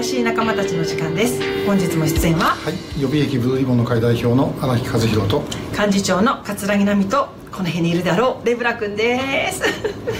怪しい仲間たちの時間です。本日も出演ははい。予備役ブルーリボンの会代表の荒木和弘と幹事長の桂木奈美とこの辺にいるであろうレブラ君です。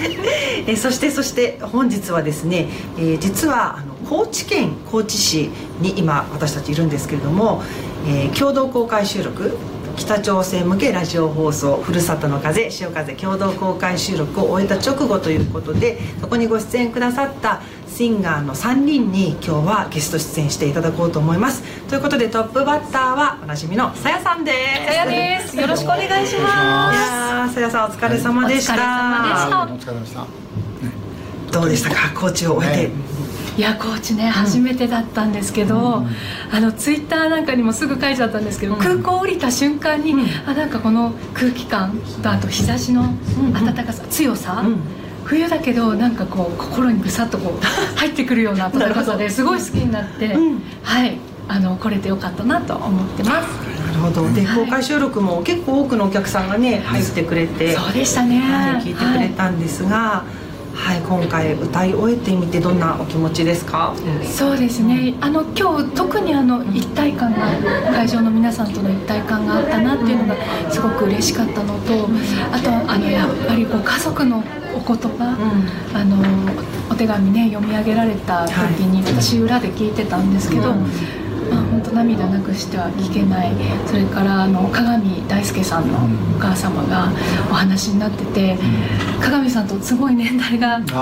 えそしてそして本日はですね、えー実はあの高知県高知市に今私たちいるんですけれども、えー共同公開収録北朝鮮向けラジオ放送「ふるさとの風潮風」共同公開収録を終えた直後ということでそこにご出演くださったシンガーの3人に今日はゲスト出演していただこうと思います。ということでトップバッターはおなじみのさやさんです。さやです。よろしくお願いしいます。さやさんお疲れ様でした、お疲れ様でした。あお疲れ様でした。どうでしたか？コーチを終えて、ねいやコーチね初めてだったんですけど、あのツイッターなんかにもすぐ書いちゃったんですけど、うん空港降りた瞬間に、うん。あなんかこの空気感とあと日差しのうん暖かさ、強さ、うん。冬だけどなんかこう心にぐさっとこう入ってくるような暖かさですごい好きになって、うん。はいあの来れてよかったなと思ってます。なるほど。ではい。公開収録も結構多くのお客さんがね入ってくれて、そうでしたね、はい、聞いてくれたんですが、はい今回歌い終えてみてどんなお気持ちですか、そうですね。あの今日特にあの一体感が会場の皆さんとの一体感があったなっていうのがすごく嬉しかったのとあとあのやっぱりこう家族のお言葉、あのお手紙ね読み上げられた時に私裏で聞いてたんですけど、うんまあ、本当涙なくしては聞けない。それからあの鏡大輔さんのお母様がお話になってて、鏡さんとすごい年代が近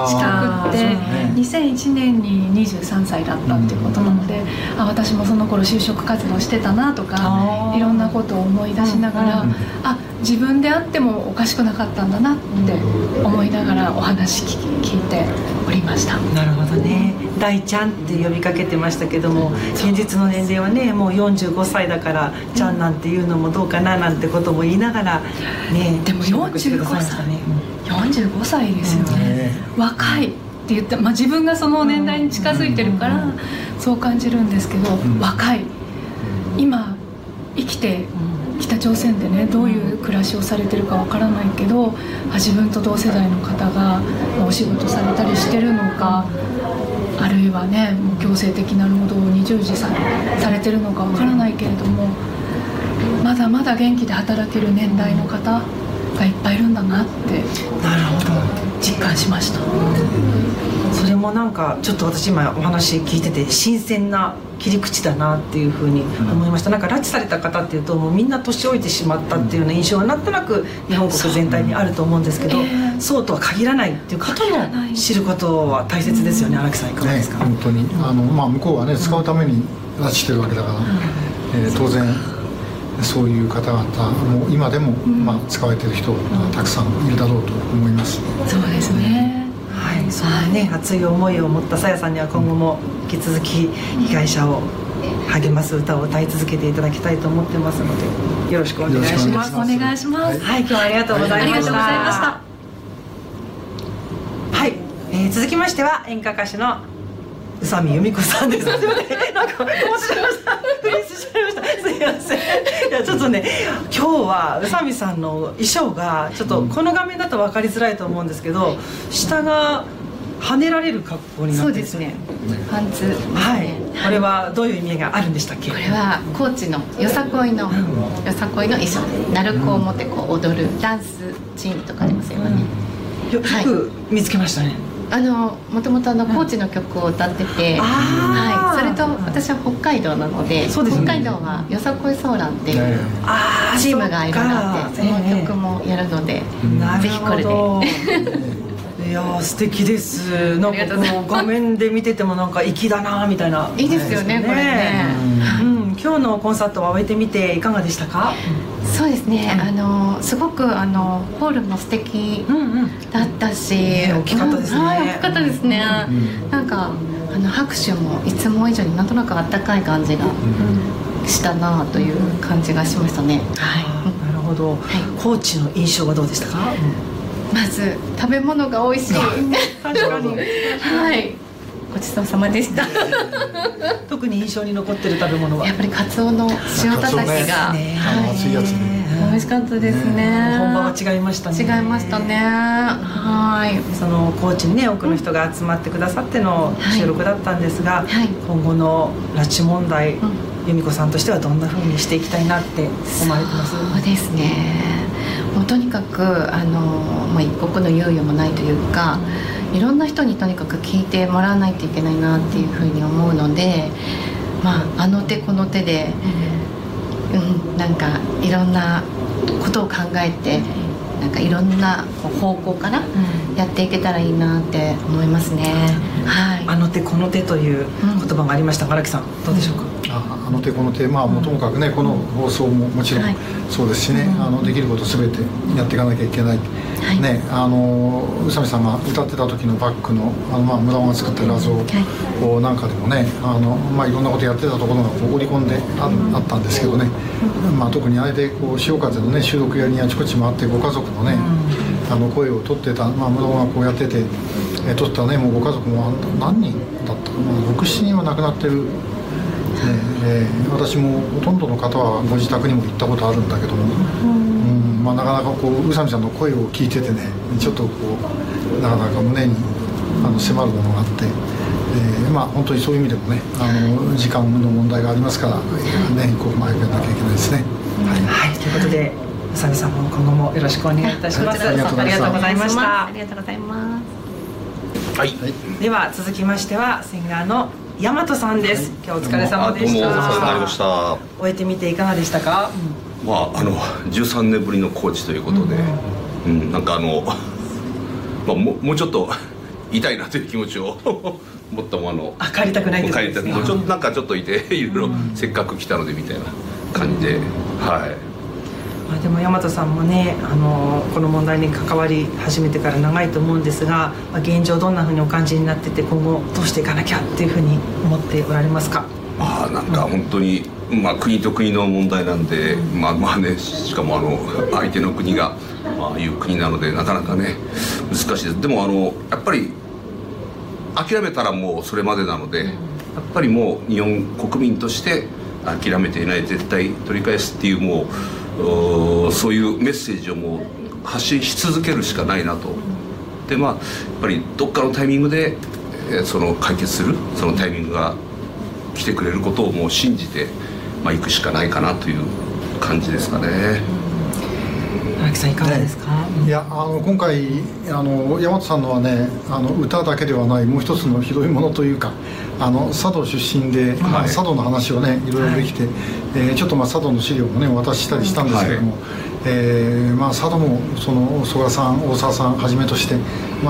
くってね。2001年に23歳だったっていうことなので、あ私もその頃就職活動してたなとかいろんなことを思い出しながら、うん。あ自分であってもおかしくなかったんだなって思いながらお話聞き聞いておりました。なるほどね。大ちゃんって呼びかけてましたけども現実の年齢はねもう45歳だからちゃんなんていうのもどうかななんてことも言いながらねでも収録してくださいましたね。45歳。ですよね、ね若いって言って、まあ、自分がその年代に近づいてるからそう感じるんですけど、ん。若い。今生きて北朝鮮でねどういう暮らしをされてるかわからないけど自分と同世代の方がお仕事されたりしてるのかあるいはねもう強制的な労働に従事さされてるのかわからないけれどもまだまだ元気で働ける年代の方がいっぱいいるんだなって。なるほど。実感しました。それもなんかちょっと私今お話聞いてて新鮮な切り口だなっていうふうに思いました、なんか拉致された方っていうともうみんな年老いてしまったっていうような印象はなんとなく日本国全体にあると思うんですけどそうええそうとは限らないっていうことも知ることは大切ですよね荒木さんいかがねですか、本当に。あの、まあ、向こうはね使うために拉致してるわけだから、えー当然そういう方々も今でも、まあ、使われてる人がたくさんいるだろうと思います、そうですね。はい、そんなね。熱い思いを持ったさやさんには今後も引き続き被害者を励ます歌を歌い続けていただきたいと思ってますのでよろしくお願いします。お願いします。はいはい。今日はありがとうございました、ありがとうございました。はい、えー続きましては演歌歌手の宇佐美由美子さんです。すみません、なんか、こうしちゃいました。フリーズしちゃいました。すみません。いや、ちょっとね、今日は宇佐美さんの衣装が、ちょっとこの画面だと分かりづらいと思うんですけど。下が跳ねられる格好になってるそうですね。パンツね。はい、これはどういう意味があるんでしたっけ？これは高知のよさこいのよさこいの衣装。鳴子を持ってこう踊るダンスチームとかありますよね。よよく見つけましたね。あのもともとあの高知の曲を歌ってて、はい。それと私は北海道なので、ね。北海道はよさこいソーランっていうチームがいろいろあって、その曲も。もやるので、ぜひこれで。いやー素敵です。なんかこう画面で見ててもなんか粋だなみたいな。いいですよねこれね。うん、今日のコンサートは終えてみていかがでしたか？そうですね。あのすごくあのホールも素敵だったし、ね大きかったですねはい大きかったですね。なんかあの拍手もいつも以上になんとなくあったかい感じがしたなという感じがしましたね。はい。なるほど、コーチの印象はどうでしたか、まず食べ物が美味しい。確かに はい。ごちそうさまでした。特に印象に残ってる食べ物は？やっぱりカツオの塩叩きが、ね。はい。熱いやつね美味しかったですね。本場は違いましたね。違いましたね。はい。その高知にね多くの人が集まってくださっての収録だったんですが、はい。今後の拉致問題、ん。由美子さんとしてはどんな風にしていきたいなって思われてます？そうですね。もうとにかくあの、まあ、一刻の猶予もないというかいろんな人にとにかく聞いてもらわないといけないなっていうふうに思うので、まあ、あの手この手で、うん、なんかいろんなことを考えてなんかいろんな方向からやっていけたらいいなって思いますね。はいあの手この手という言葉がありました。が荒木さんどうでしょうか、ああの手この手まあもともかくねこの放送ももちろんはい。そうですしね、あのできること全てやっていかなきゃいけない、い。ねあの宇佐美さんが歌ってた時のバックのあの、まあ、村尾が作った画像をなんかでもねあの、まあ、いろんなことやってたところがこう織り込んであ,、あったんですけどね、まあ、特にあれでこう潮風のね収録やにあちこち回ってご家族のね、あの声を取ってた、まあ、村尾がこうやってて、え撮ったねもうご家族もあ何人だったかな67人は亡くなってるねえー私もほとんどの方はご自宅にも行ったことあるんだけども、うんまあ、なかなかこう宇佐美さんの声を聞いててねちょっとこうなかなか胸にあの迫るものがあって、えーまあ本当にそういう意味でもねあの時間の問題がありますから、ね、ここまでやらなきゃいけないですね。はいはいということで宇佐美さんも今後もよろしくお願いいたします、はいありがとうございましたありがとうございましたありがとうございます。はい。では続きましてはシンガーの大和さんです、今日お疲れ様でした。した。終えてみていかがでしたか、まああの13年ぶりのコーチということで、うん、なんかあのまあもうもうちょっと痛いなという気持ちを持ったもの。あ帰りたくないです帰りたくもうちょっとなんかちょっといていろいろせっかく来たのでみたいな感じで、はい。まあ、でも大和さんもねあのこの問題に関わり始めてから長いと思うんですが、まあ、現状どんなふうにお感じになってて今後どうしていかなきゃっていうふうに思っておられますか？まあなんか本当に、まあ、国と国の問題なんで、まあまあねしかもあの相手の国が、まあ、いう国なのでなかなかね難しいです。でもあのやっぱり諦めたらもうそれまでなので、やっぱりもう日本国民として諦めていない絶対取り返すっていうもうそういうメッセージをもう発信し続けるしかないなと。でまあやっぱりどっかのタイミングで、えーその解決するそのタイミングが来てくれることをもう信じて、まあ、行くしかないかなという感じですかね。荒木さんいかがですか、いやあの今回あの大和さんのはねあの歌だけではないもう一つの広いものというかあの佐渡出身で、まあ佐渡の話をねいろいろできて、えーちょっとまあ佐渡の資料もねお渡ししたりしたんですけども、えーまあ、佐渡もその曽我さん大沢さんはじめとして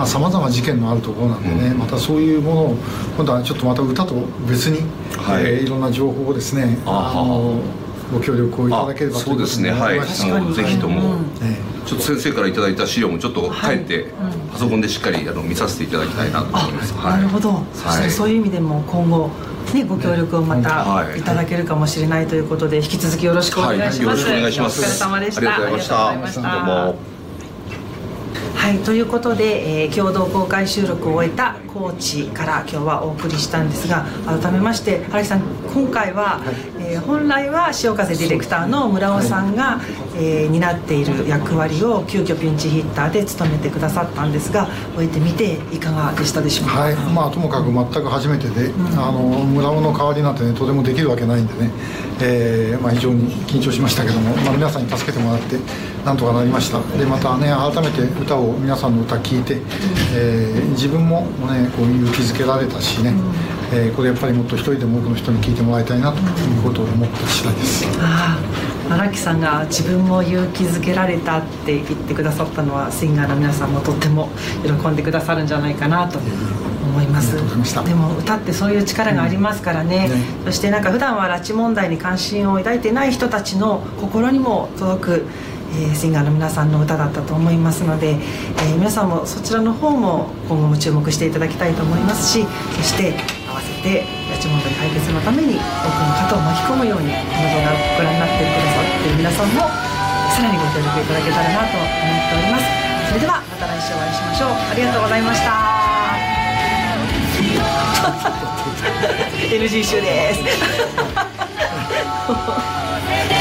さまざ、ま事件のあるところなんでね、またそういうものを今度はちょっとまた歌と別に、はい。いえーいろんな情報をですねあはあのご協力をいただければあそうですね。はい。ぜひとも、ちょっと先生からいただいた資料もちょっと帰って、パソコンでしっかりあの見させていただきたいなと思います。なるほど、そそういう意味でも今後ねご協力をまたはい。いただけるかもしれないということで引き続きよろしくお願いします、はい、よろしくお願いします。お疲れ様でした。ありがとうございました。はいということで、えー共同公開収録を終えた高知から今日はお送りしたんですが改めまして荒木さん今回は、えー本来は潮風ディレクターの村尾さんが、えー担っている役割を急遽ピンチヒッターで務めてくださったんですが終えてみていかがでしたでしょうか、はい。まあ、ともかく全く初めてで、あの村尾の代わりなんてねとてもできるわけないんでね、えーまあ、非常に緊張しましたけども、まあ、皆さんに助けてもらってなんとかなりました。でまたね改めて歌を皆さんの歌聞いて、えー自分もねこう勇気づけられたしね、えーこれやっぱりもっと一人でも多くの人に聞いてもらいたいなということを思った次第です。ああ荒木さんが自分も勇気づけられたって言ってくださったのはシンガーの皆さんもとっても喜んでくださるんじゃないかなと思います。でも歌ってそういう力がありますからね,、ね。そしてなんか普段は拉致問題に関心を抱いてない人たちの心にも届くえーシンガーの皆さんの歌だったと思いますので、えー皆さんもそちらの方も今後も注目していただきたいと思いますしそして合わせて拉致問題解決のために多くの方を巻き込むようにこの動画をご覧になってくださっている皆さんもさらにご協力いただけたらなと思っております。それではまた来週お会いしましょう。ありがとうございました。NG 集です。